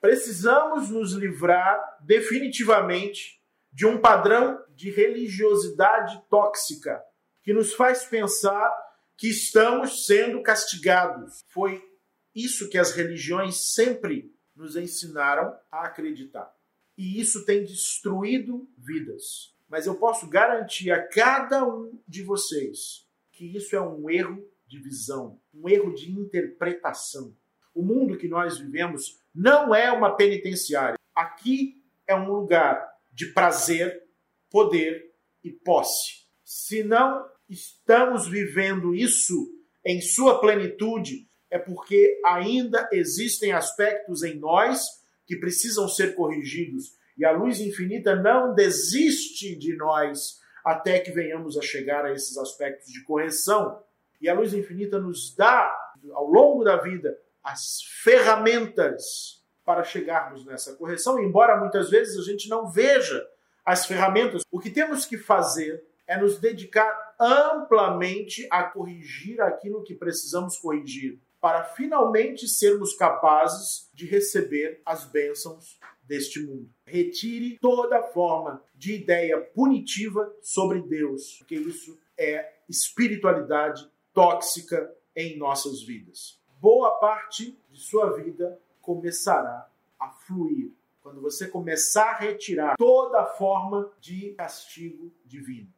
Precisamos nos livrar definitivamente de um padrão de religiosidade tóxica que nos faz pensar que estamos sendo castigados. Foi isso que as religiões sempre nos ensinaram a acreditar. E isso tem destruído vidas. Mas eu posso garantir a cada um de vocês que isso é um erro de visão, um erro de interpretação. O mundo que nós vivemos não é uma penitenciária. Aqui é um lugar de prazer, poder e posse. Se não estamos vivendo isso em sua plenitude, é porque ainda existem aspectos em nós que precisam ser corrigidos. E a luz infinita não desiste de nós até que venhamos a chegar a esses aspectos de correção. E a luz infinita nos dá, ao longo da vida, as ferramentas para chegarmos nessa correção, embora muitas vezes a gente não veja as ferramentas. O que temos que fazer é nos dedicar amplamente a corrigir aquilo que precisamos corrigir para finalmente sermos capazes de receber as bênçãos deste mundo. Retire toda forma de ideia punitiva sobre Deus, porque isso é espiritualidade tóxica em nossas vidas. Boa parte de sua vida começará a fluir quando você começar a retirar toda forma de castigo divino.